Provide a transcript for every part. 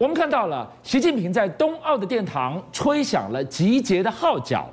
我们看到了习近平在冬奥的殿堂吹响了集结的号角，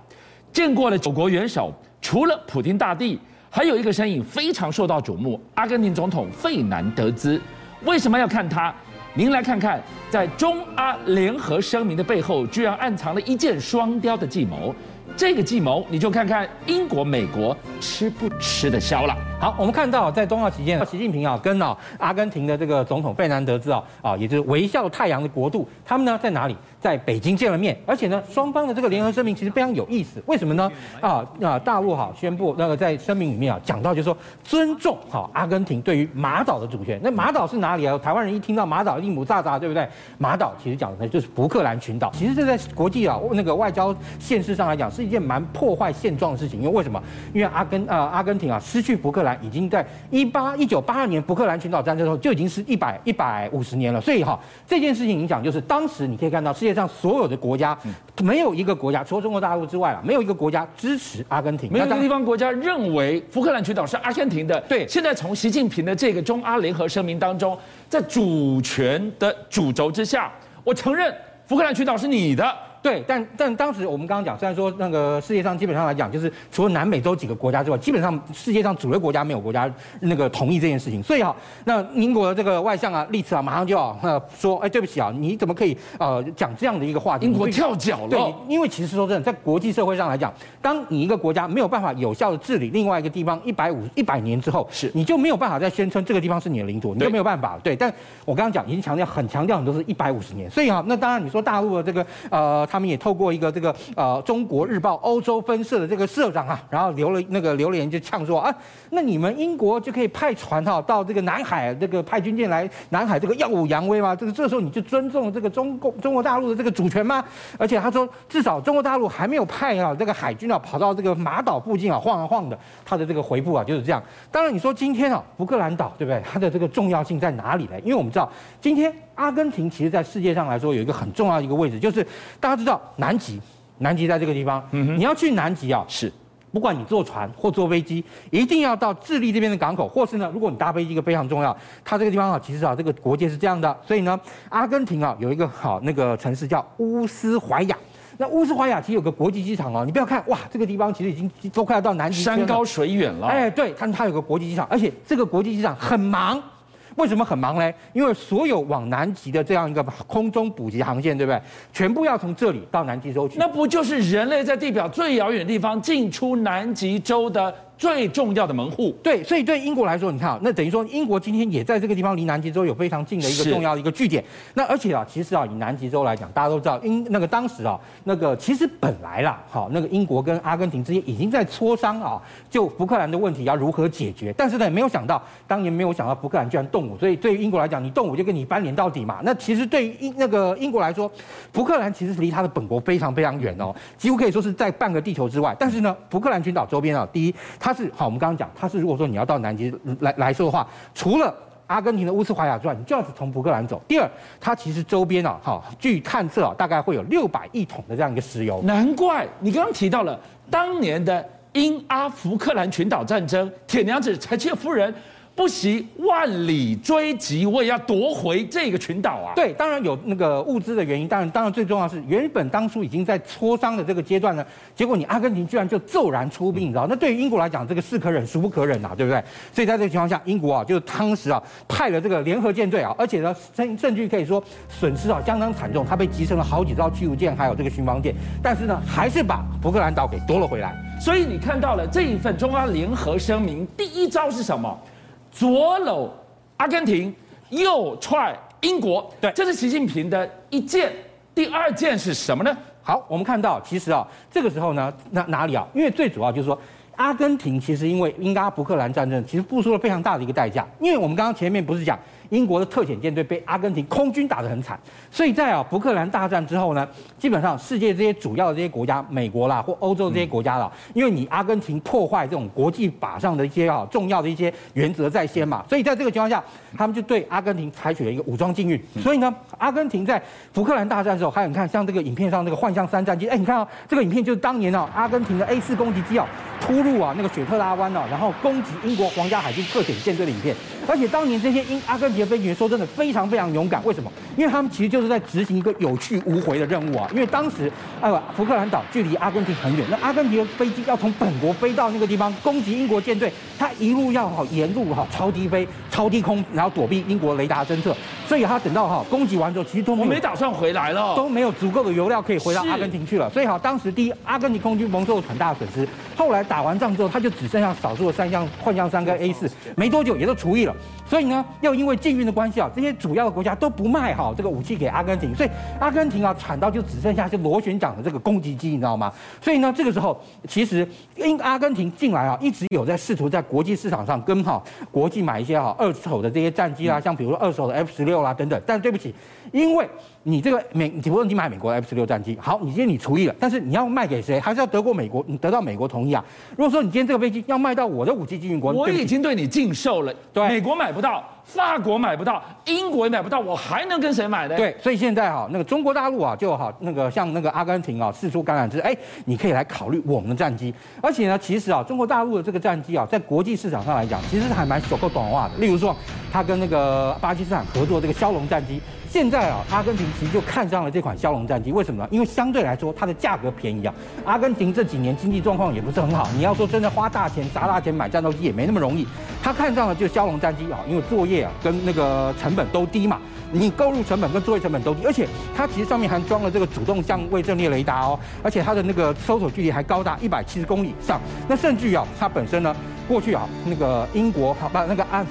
见过了九国元首，除了普京大帝，还有一个身影非常受到瞩目——阿根廷总统费南德兹。为什么要看他？您来看看，在中阿联合声明的背后，居然暗藏了一箭双雕的计谋。这个计谋，你就看看英国、美国吃不吃得消了。好，我们看到在冬奥期间，习近平啊跟啊阿根廷的这个总统费南德兹啊啊，也就是微笑太阳的国度，他们呢在哪里？在北京见了面，而且呢，双方的这个联合声明其实非常有意思。为什么呢？啊啊，大陆哈宣布那个在声明里面啊讲到，就是说尊重好阿根廷对于马岛的主权。那马岛是哪里啊？台湾人一听到马岛一定雾煞煞，对不对？马岛其实讲的呢就是福克兰群岛。其实这在国际啊那个外交现实上来讲是一件蛮破坏现状的事情。因为为什么？因为阿根啊阿根廷啊失去福克兰已经在一八一九八二年福克兰群岛战争的时候就已经是一百一百五十年了。所以哈这件事情影响就是当时你可以看到世界上所有的国家，没有一个国家，除了中国大陆之外啊，没有一个国家支持阿根廷。没有一个地方国家认为福克兰群岛是阿根廷的。对，现在从习近平的这个中阿联合声明当中，在主权的主轴之下，我承认福克兰群岛是你的。对，但但当时我们刚刚讲，虽然说那个世界上基本上来讲，就是除了南美洲几个国家之外，基本上世界上主流国家没有国家那个同意这件事情。所以哈，那英国的这个外相啊，利茨啊，马上就要呃说，哎，对不起啊，你怎么可以呃讲这样的一个话题？英国跳脚了。对，因为其实说真的，在国际社会上来讲，当你一个国家没有办法有效的治理另外一个地方一百五一百年之后，是你就没有办法再宣称这个地方是你的领土，你就没有办法。对，但我刚刚讲已经强调很强调很多是一百五十年。所以哈，那当然你说大陆的这个呃，他们也透过一个。这个呃，中国日报欧洲分社的这个社长啊，然后留了那个留言就呛说啊，那你们英国就可以派船哈到这个南海，这个派军舰来南海这个耀武扬威吗？这个这时候你就尊重这个中共中国大陆的这个主权吗？而且他说，至少中国大陆还没有派啊这个海军啊跑到这个马岛附近啊晃啊晃的。他的这个回复啊就是这样。当然你说今天啊福克兰岛对不对？它的这个重要性在哪里呢？因为我们知道今天阿根廷其实在世界上来说有一个很重要的一个位置，就是大家知道南极。南极在这个地方，嗯，你要去南极啊，是，不管你坐船或坐飞机，一定要到智利这边的港口，或是呢，如果你搭飞机，一个非常重要，它这个地方啊，其实啊，这个国界是这样的，所以呢，阿根廷啊，有一个好那个城市叫乌斯怀亚，那乌斯怀亚其实有个国际机场哦，你不要看哇，这个地方其实已经都快要到南极，山高水远了，哎，对，它它有个国际机场，而且这个国际机场很忙。为什么很忙呢？因为所有往南极的这样一个空中补给航线，对不对？全部要从这里到南极洲去。那不就是人类在地表最遥远的地方进出南极洲的？最重要的门户，对，所以对英国来说，你看啊，那等于说英国今天也在这个地方离南极洲有非常近的一个重要的一个据点。那而且啊，其实啊，以南极洲来讲，大家都知道，英那个当时啊，那个其实本来啦，好，那个英国跟阿根廷之间已经在磋商啊，就福克兰的问题要如何解决。但是呢，没有想到当年没有想到福克兰居然动武，所以对于英国来讲，你动武就跟你翻脸到底嘛。那其实对于英那个英国来说，福克兰其实是离他的本国非常非常远哦，几乎可以说是在半个地球之外。但是呢，福克兰群岛周边啊，第一。它它是好，我们刚刚讲，它是如果说你要到南极来来说的话，除了阿根廷的乌斯怀亚之外，你就要从福克兰走。第二，它其实周边啊，哈，据探测啊，大概会有六百亿桶的这样一个石油。难怪你刚刚提到了当年的英阿福克兰群岛战争，铁娘子柴切夫人。不惜万里追击，我也要夺回这个群岛啊！对，当然有那个物资的原因，当然，当然最重要是原本当初已经在磋商的这个阶段呢，结果你阿根廷居然就骤然出兵，你知道？那对于英国来讲，这个是可忍孰不可忍呐，对不对？所以在这个情况下，英国啊，就是当时啊派了这个联合舰队啊，而且呢，甚甚至可以说损失啊相当惨重，他被击沉了好几艘驱逐舰，还有这个巡防舰，但是呢，还是把福克兰岛给夺了回来。所以你看到了这一份中央联合声明，第一招是什么？左搂阿根廷，右踹英国，对，这是习近平的一件。第二件是什么呢？好，我们看到，其实啊，这个时候呢，哪哪里啊？因为最主要就是说，阿根廷其实因为英阿福克兰战争，其实付出了非常大的一个代价。因为我们刚刚前面不是讲。英国的特遣舰队被阿根廷空军打得很惨，所以在啊福克兰大战之后呢，基本上世界这些主要的这些国家，美国啦或欧洲这些国家啦，因为你阿根廷破坏这种国际法上的一些啊重要的一些原则在先嘛，所以在这个情况下，他们就对阿根廷采取了一个武装禁运。所以呢，阿根廷在福克兰大战的时候，还有你看像这个影片上那个幻象三战机，哎，你看啊，这个影片就是当年啊阿根廷的 A 四攻击机啊突入啊那个雪特拉湾啊，然后攻击英国皇家海军特遣舰队的影片。而且当年这些英阿根廷的飞行员说真的非常非常勇敢，为什么？因为他们其实就是在执行一个有去无回的任务啊。因为当时，呃，福克兰岛距离阿根廷很远，那阿根廷的飞机要从本国飞到那个地方攻击英国舰队，他一路要好沿路哈超低飞、超低空，然后躲避英国雷达侦测，所以他等到哈攻击完之后，其实都没，没打算回来了，都没有足够的油料可以回到阿根廷去了。所以哈，当时第一，阿根廷空军蒙受很大的损失。后来打完仗之后，他就只剩下少数的三项幻象三跟 A 四，没多久也都除役了。所以呢，又因为禁运的关系啊，这些主要的国家都不卖哈这个武器给阿根廷，所以阿根廷啊惨到就只剩下是螺旋桨的这个攻击机，你知道吗？所以呢，这个时候其实因阿根廷近来啊一直有在试图在国际市场上跟哈国际买一些哈二手的这些战机啊，像比如说二手的 F 十六啦等等。但是对不起，因为你这个美，比如说你买美国的 F 十六战机，好，你今天你除役了，但是你要卖给谁？还是要德国美国，你得到美国同意啊？如果说你今天这个飞机要卖到我的武器禁运国，我已经对你禁售了，对，美国买不到。法国买不到，英国也买不到，我还能跟谁买呢？对，所以现在哈，那个中国大陆啊，就好那个像那个阿根廷啊，试出橄榄枝，哎，你可以来考虑我们的战机。而且呢，其实啊，中国大陆的这个战机啊，在国际市场上来讲，其实还蛮足够短化的。例如说，他跟那个巴基斯坦合作这个枭龙战机。现在啊，阿根廷其实就看上了这款枭龙战机，为什么呢？因为相对来说它的价格便宜啊。阿根廷这几年经济状况也不是很好，你要说真的花大钱砸大钱买战斗机也没那么容易。他看上了就枭龙战机啊，因为作业啊跟那个成本都低嘛，你购入成本跟作业成本都低，而且它其实上面还装了这个主动相位阵列雷达哦，而且它的那个搜索距离还高达一百七十公里以上。那甚至啊，它本身呢，过去啊那个英国好把那个安。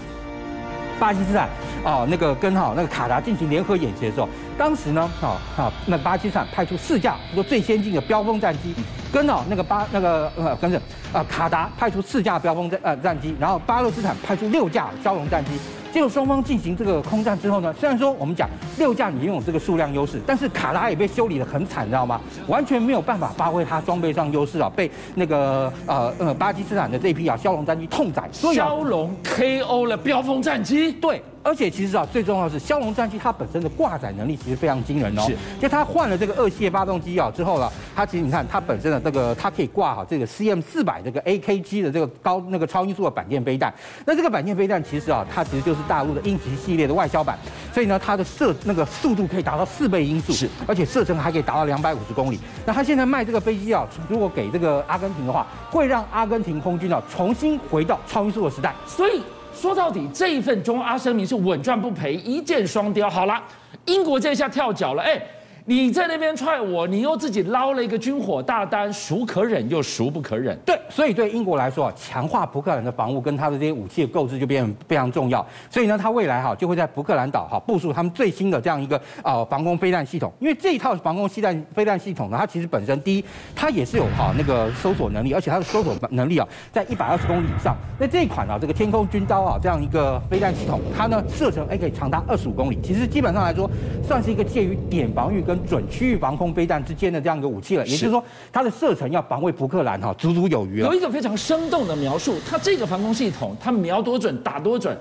巴基斯坦啊，那个跟哈那个卡达进行联合演习的时候，当时呢，啊啊，那巴基斯坦派出四架说最先进的标风战机，跟哦那个巴那个呃跟着啊卡达派出四架标风战呃战机，然后巴勒斯坦派出六架枭龙战机。结果双方进行这个空战之后呢，虽然说我们讲六架你拥有这个数量优势，但是卡拉也被修理的很惨，你知道吗？完全没有办法发挥它装备上优势啊，被那个呃呃巴基斯坦的这批啊枭龙战机痛宰。所以枭龙 KO 了标风战机，对。而且其实啊，最重要的是枭龙战机它本身的挂载能力其实非常惊人哦。是，就它换了这个二系列发动机啊之后呢，它其实你看它本身的这个它可以挂好这个 CM 四百这个 AKG 的这个高那个超音速的板件飞弹。那这个板件飞弹其实啊，它其实就是大陆的鹰击系列的外销版，所以呢，它的射那个速度可以达到四倍音速，是，而且射程还可以达到两百五十公里。那它现在卖这个飞机啊，如果给这个阿根廷的话，会让阿根廷空军啊重新回到超音速的时代。所以。说到底，这一份中阿声明是稳赚不赔，一箭双雕。好了，英国这下跳脚了，哎。你在那边踹我，你又自己捞了一个军火大单，孰可忍又孰不可忍？对，所以对英国来说啊，强化福克兰的防务跟它的这些武器的购置就变得非常重要。所以呢，它未来哈就会在福克兰岛哈部署他们最新的这样一个呃防空飞弹系统。因为这一套防空飞弹飞弹系统呢，它其实本身第一，它也是有哈那个搜索能力，而且它的搜索能力啊在一百二十公里以上。那这一款啊这个天空军刀啊这样一个飞弹系统，它呢射程还可以长达二十五公里，其实基本上来说算是一个介于点防御跟准区域防空飞弹之间的这样一个武器了，也就是说，它的射程要防卫福克兰哈，足足有余了。有一个非常生动的描述，它这个防空系统，它瞄多准，打多准，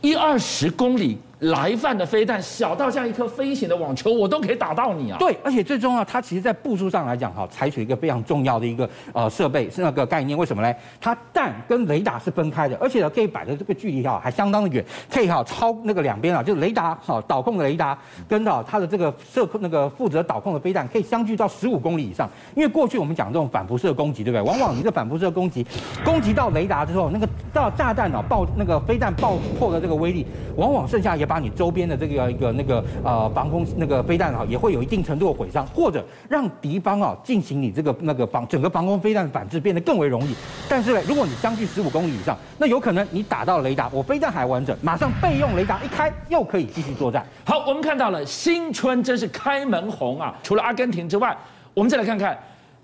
一二十公里。来犯的飞弹小到像一颗飞行的网球，我都可以打到你啊！对，而且最重要，它其实在部署上来讲，哈，采取一个非常重要的一个呃设备是那个概念。为什么呢？它弹跟雷达是分开的，而且呢可以摆的这个距离哈还相当的远，可以哈超那个两边啊，就是雷达哈导控的雷达跟到它的这个射控那个负责导控的飞弹可以相距到十五公里以上。因为过去我们讲这种反辐射攻击，对不对？往往你这反辐射攻击攻击到雷达之后，那个到炸弹啊爆那个飞弹爆破的这个威力，往往剩下也把你周边的这个。一个那个呃防空那个飞弹啊，也会有一定程度的毁伤，或者让敌方啊进行你这个那个防整个防空飞弹的反制变得更为容易。但是呢，如果你相距十五公里以上，那有可能你打到雷达，我飞弹还完整，马上备用雷达一开，又可以继续作战。好，我们看到了新春真是开门红啊！除了阿根廷之外，我们再来看看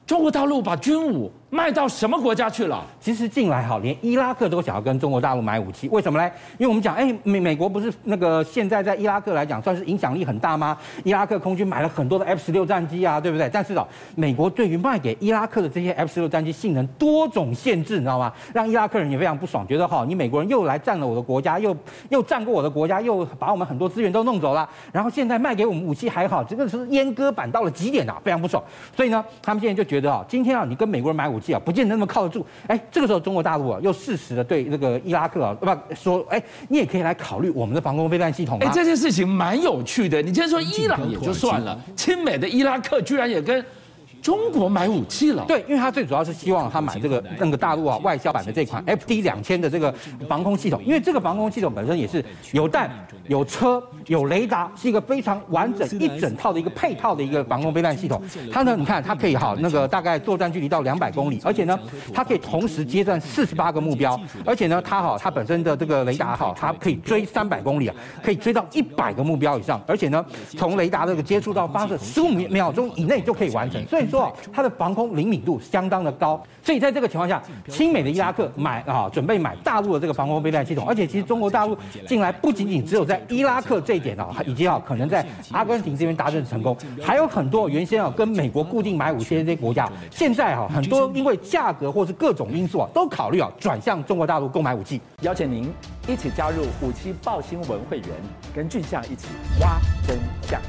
中国大陆把军武。卖到什么国家去了？其实近来哈，连伊拉克都想要跟中国大陆买武器，为什么呢？因为我们讲，哎，美美国不是那个现在在伊拉克来讲算是影响力很大吗？伊拉克空军买了很多的 F 十六战机啊，对不对？但是啊，美国对于卖给伊拉克的这些 F 十六战机性能多种限制，你知道吗？让伊拉克人也非常不爽，觉得哈，你美国人又来占了我的国家，又又占过我的国家，又把我们很多资源都弄走了，然后现在卖给我们武器还好，这个是阉割版到了极点啊，非常不爽。所以呢，他们现在就觉得啊，今天啊，你跟美国人买武器啊，不见得那么靠得住。哎，这个时候中国大陆啊，又适时的对那个伊拉克啊，不说，哎，你也可以来考虑我们的防空飞弹系统。哎，这件事情蛮有趣的。你今天说伊朗也就算了，亲美的伊拉克居然也跟。中国买武器了，对，因为他最主要是希望他买这个那个大陆啊外销版的这款 FD 两千的这个防空系统，因为这个防空系统本身也是有弹、有车、有雷达，是一个非常完整一整套的一个配套的一个防空飞弹系统。它呢，你看它可以哈那个大概作战距离到两百公里，而且呢，它可以同时接战四十八个目标，而且呢，它哈它本身的这个雷达哈，它可以追三百公里啊，可以追到一百个目标以上，而且呢，从雷达这个接触到发射十五秒钟以内就可以完成，所以。说它的防空灵敏度相当的高，所以在这个情况下，亲美的伊拉克买啊，准备买大陆的这个防空飞弹系统，而且其实中国大陆进来不仅仅只有在伊拉克这一点啊，以及啊可能在阿根廷这边达成成功，还有很多原先啊跟美国固定买武器的这些国家，现在哈很多因为价格或是各种因素啊，都考虑啊转向中国大陆购买武器。邀请您一起加入五七爆新闻会员，跟俊相一起挖真相。